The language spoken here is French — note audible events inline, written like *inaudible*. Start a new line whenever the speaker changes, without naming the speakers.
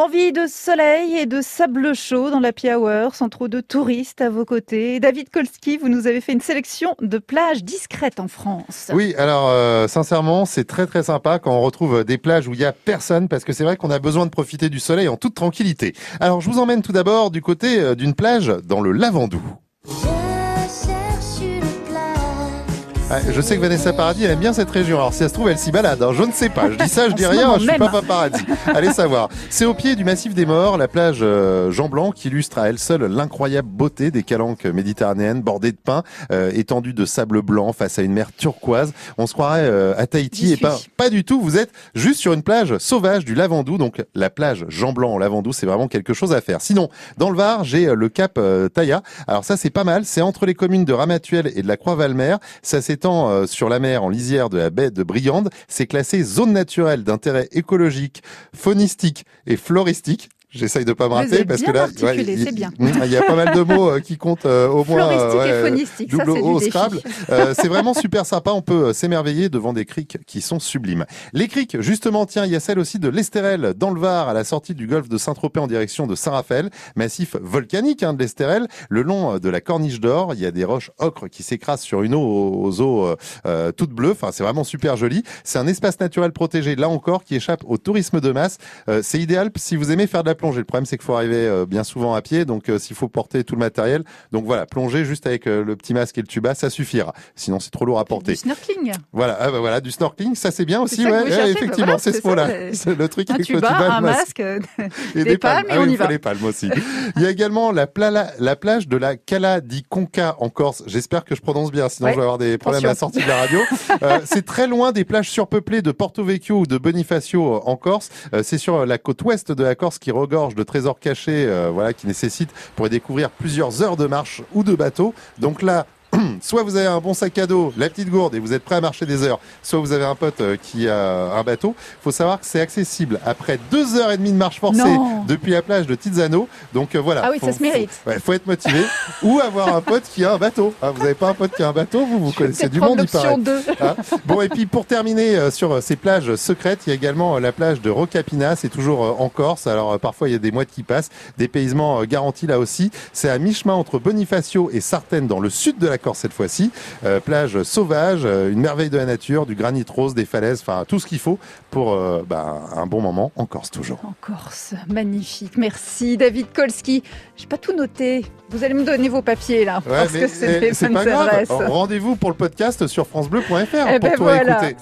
Envie de soleil et de sable chaud dans la Hour, sans trop de touristes à vos côtés. David Kolski, vous nous avez fait une sélection de plages discrètes en France.
Oui, alors euh, sincèrement, c'est très très sympa quand on retrouve des plages où il y a personne, parce que c'est vrai qu'on a besoin de profiter du soleil en toute tranquillité. Alors je vous emmène tout d'abord du côté euh, d'une plage dans le Lavandou. Je sais que Vanessa Paradis aime bien cette région. Alors si ça se trouve, elle s'y balade. Hein. Je ne sais pas. Je dis ça, je dis rien. Je suis pas paparazzi. Allez savoir. C'est au pied du massif des Morts, la plage euh, Jean Blanc, qui illustre à elle seule l'incroyable beauté des calanques méditerranéennes, bordées de pins, euh, étendues de sable blanc face à une mer turquoise. On se croirait euh, à Tahiti et pas pas du tout. Vous êtes juste sur une plage sauvage du Lavandou. Donc la plage Jean Blanc au Lavandou, c'est vraiment quelque chose à faire. Sinon, dans le Var, j'ai le Cap Taïa. Alors ça, c'est pas mal. C'est entre les communes de Ramatuelle et de la Croix-Valmer. Ça c'est euh, sur la mer en lisière de la baie de Briande. C'est classé zone naturelle d'intérêt écologique, faunistique et floristique. J'essaye de pas me rater parce que là,
il,
bien. il y a pas mal de mots euh, qui comptent euh, au moins
et phonistique,
double
ça,
Scrabble. *laughs* c'est vraiment super sympa. On peut s'émerveiller devant des criques qui sont sublimes. Les criques, justement, tiens, il y a celle aussi de l'Estérel dans le Var, à la sortie du golfe de Saint-Tropez en direction de Saint-Raphaël, massif volcanique hein, de l'Estérel. Le long de la Corniche d'Or, il y a des roches ocre qui s'écrasent sur une eau aux eaux euh, toutes bleues. Enfin, c'est vraiment super joli. C'est un espace naturel protégé, là encore, qui échappe au tourisme de masse. c'est idéal si vous aimez faire de la plonger. Le problème, c'est qu'il faut arriver euh, bien souvent à pied, donc euh, s'il faut porter tout le matériel, donc voilà, plonger juste avec euh, le petit masque et le tuba, ça suffira. Sinon, c'est trop lourd à porter.
Du snorkeling.
Voilà, ah, bah, voilà, du snorkeling, ça c'est bien aussi, ouais, effectivement, c'est ce mot-là. Le truc
un tuba, un masque, *laughs* et des, palmes, et
ah
on y va.
les palmes aussi. Il y a également la, la plage de la Cala di Conca en Corse. J'espère que je prononce bien, sinon je vais avoir des problèmes à la sortie de la radio. *laughs* c'est très loin des plages surpeuplées de Porto Vecchio ou de Bonifacio en Corse. c'est sur la côte ouest de la Corse qui regorge de trésors cachés, euh, voilà, qui nécessitent pour y découvrir plusieurs heures de marche ou de bateau. Donc là, *clears throat* soit vous avez un bon sac à dos, la petite gourde, et vous êtes prêt à marcher des heures, soit vous avez un pote euh, qui a un bateau. Il faut savoir que c'est accessible après deux heures et demie de marche forcée depuis la plage de Tizano. Donc euh, voilà.
Ah oui, ça se mérite.
Faut, faut être motivé *laughs* ou avoir un pote qui a un bateau. Ah, vous n'avez pas un pote qui a un bateau, vous vous connaissez du monde, il paraît. Ah. Bon et puis pour terminer euh, sur ces plages secrètes, il y a également la plage de Rocapina, c'est toujours en Corse. Alors parfois il y a des mois qui passent, des paysements garantis là aussi. C'est à mi-chemin entre Bonifacio et Sartène dans le sud de la Corse cette fois-ci. Euh, plage sauvage, euh, une merveille de la nature, du granit rose, des falaises, enfin tout ce qu'il faut pour euh, bah, un bon moment en Corse toujours.
En Corse, magnifique. Merci David Kolski. J'ai pas tout noté. Vous allez me donner vos papiers là parce que c'est
pas grave. Rendez-vous pour le podcast sur francebleu.fr
eh
pour
ben
tout écouter.